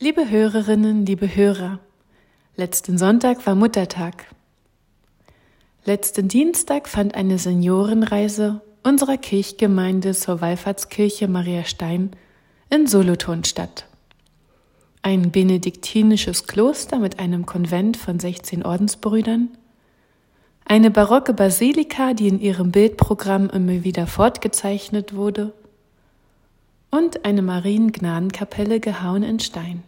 Liebe Hörerinnen, liebe Hörer, letzten Sonntag war Muttertag. Letzten Dienstag fand eine Seniorenreise unserer Kirchgemeinde zur Wallfahrtskirche Maria Stein in Solothurn statt. Ein benediktinisches Kloster mit einem Konvent von 16 Ordensbrüdern, eine barocke Basilika, die in ihrem Bildprogramm immer wieder fortgezeichnet wurde, und eine Mariengnadenkapelle gehauen in Stein.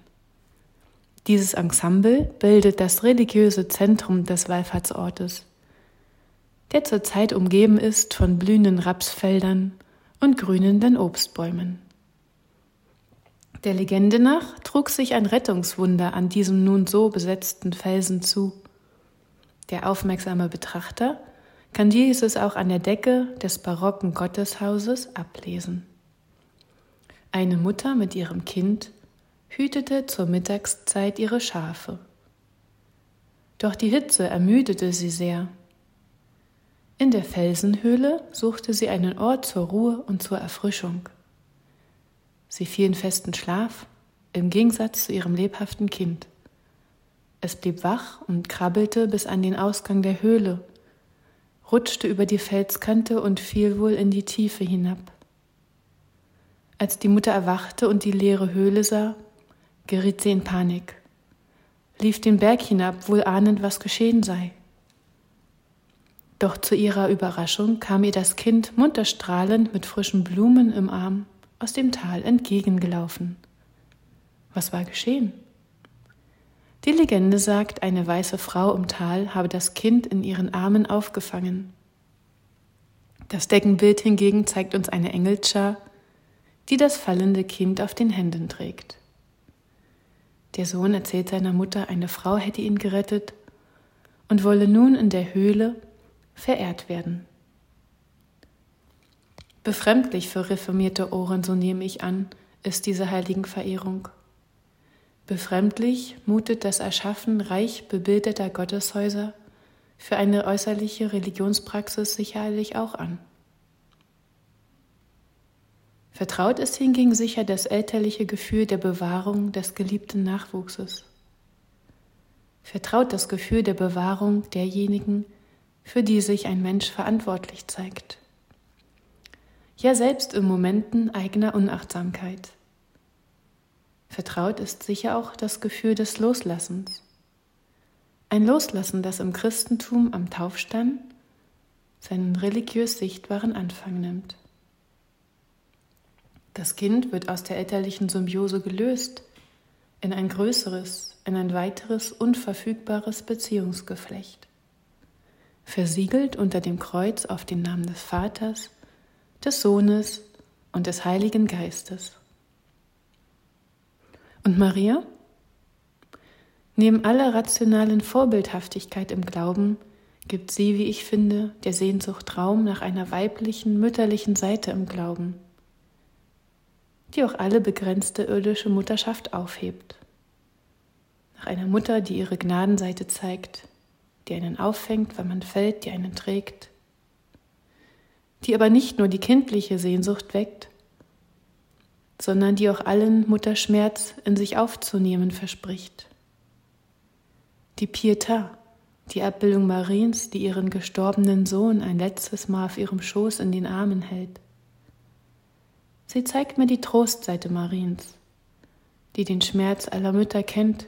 Dieses Ensemble bildet das religiöse Zentrum des Wallfahrtsortes, der zurzeit umgeben ist von blühenden Rapsfeldern und grünenden Obstbäumen. Der Legende nach trug sich ein Rettungswunder an diesem nun so besetzten Felsen zu. Der aufmerksame Betrachter kann dieses auch an der Decke des barocken Gotteshauses ablesen. Eine Mutter mit ihrem Kind hütete zur Mittagszeit ihre Schafe. Doch die Hitze ermüdete sie sehr. In der Felsenhöhle suchte sie einen Ort zur Ruhe und zur Erfrischung. Sie fiel in festen Schlaf, im Gegensatz zu ihrem lebhaften Kind. Es blieb wach und krabbelte bis an den Ausgang der Höhle, rutschte über die Felskante und fiel wohl in die Tiefe hinab. Als die Mutter erwachte und die leere Höhle sah, geriet sie in Panik, lief den Berg hinab, wohl ahnend, was geschehen sei. Doch zu ihrer Überraschung kam ihr das Kind munterstrahlend mit frischen Blumen im Arm aus dem Tal entgegengelaufen. Was war geschehen? Die Legende sagt, eine weiße Frau im Tal habe das Kind in ihren Armen aufgefangen. Das Deckenbild hingegen zeigt uns eine Engelschar, die das fallende Kind auf den Händen trägt. Der Sohn erzählt seiner Mutter, eine Frau hätte ihn gerettet und wolle nun in der Höhle verehrt werden. Befremdlich für reformierte Ohren, so nehme ich an, ist diese Heiligenverehrung. Befremdlich mutet das Erschaffen reich bebildeter Gotteshäuser für eine äußerliche Religionspraxis sicherlich auch an. Vertraut ist hingegen sicher das elterliche Gefühl der Bewahrung des geliebten Nachwuchses. Vertraut das Gefühl der Bewahrung derjenigen, für die sich ein Mensch verantwortlich zeigt. Ja, selbst in Momenten eigener Unachtsamkeit. Vertraut ist sicher auch das Gefühl des Loslassens. Ein Loslassen, das im Christentum am Taufstein seinen religiös sichtbaren Anfang nimmt. Das Kind wird aus der elterlichen Symbiose gelöst in ein größeres, in ein weiteres, unverfügbares Beziehungsgeflecht. Versiegelt unter dem Kreuz auf den Namen des Vaters, des Sohnes und des Heiligen Geistes. Und Maria? Neben aller rationalen Vorbildhaftigkeit im Glauben gibt sie, wie ich finde, der Sehnsucht Raum nach einer weiblichen, mütterlichen Seite im Glauben die auch alle begrenzte irdische Mutterschaft aufhebt. Nach einer Mutter, die ihre Gnadenseite zeigt, die einen auffängt, wenn man fällt, die einen trägt, die aber nicht nur die kindliche Sehnsucht weckt, sondern die auch allen Mutterschmerz in sich aufzunehmen verspricht. Die Pietà, die Abbildung Mariens, die ihren gestorbenen Sohn ein letztes Mal auf ihrem Schoß in den Armen hält. Sie zeigt mir die Trostseite Mariens, die den Schmerz aller Mütter kennt,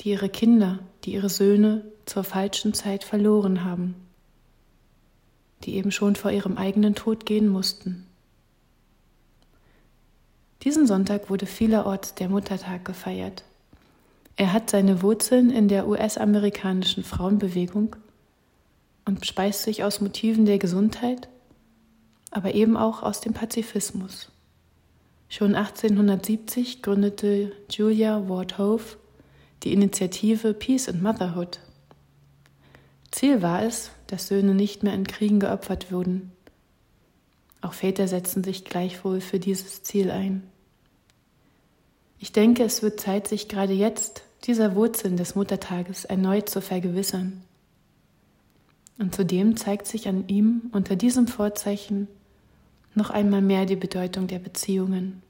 die ihre Kinder, die ihre Söhne zur falschen Zeit verloren haben, die eben schon vor ihrem eigenen Tod gehen mussten. Diesen Sonntag wurde vielerorts der Muttertag gefeiert. Er hat seine Wurzeln in der US-amerikanischen Frauenbewegung und speist sich aus Motiven der Gesundheit, aber eben auch aus dem Pazifismus. Schon 1870 gründete Julia Ward Howe die Initiative Peace and Motherhood. Ziel war es, dass Söhne nicht mehr in Kriegen geopfert wurden. Auch Väter setzen sich gleichwohl für dieses Ziel ein. Ich denke, es wird Zeit, sich gerade jetzt dieser Wurzeln des Muttertages erneut zu vergewissern. Und zudem zeigt sich an ihm unter diesem Vorzeichen noch einmal mehr die Bedeutung der Beziehungen.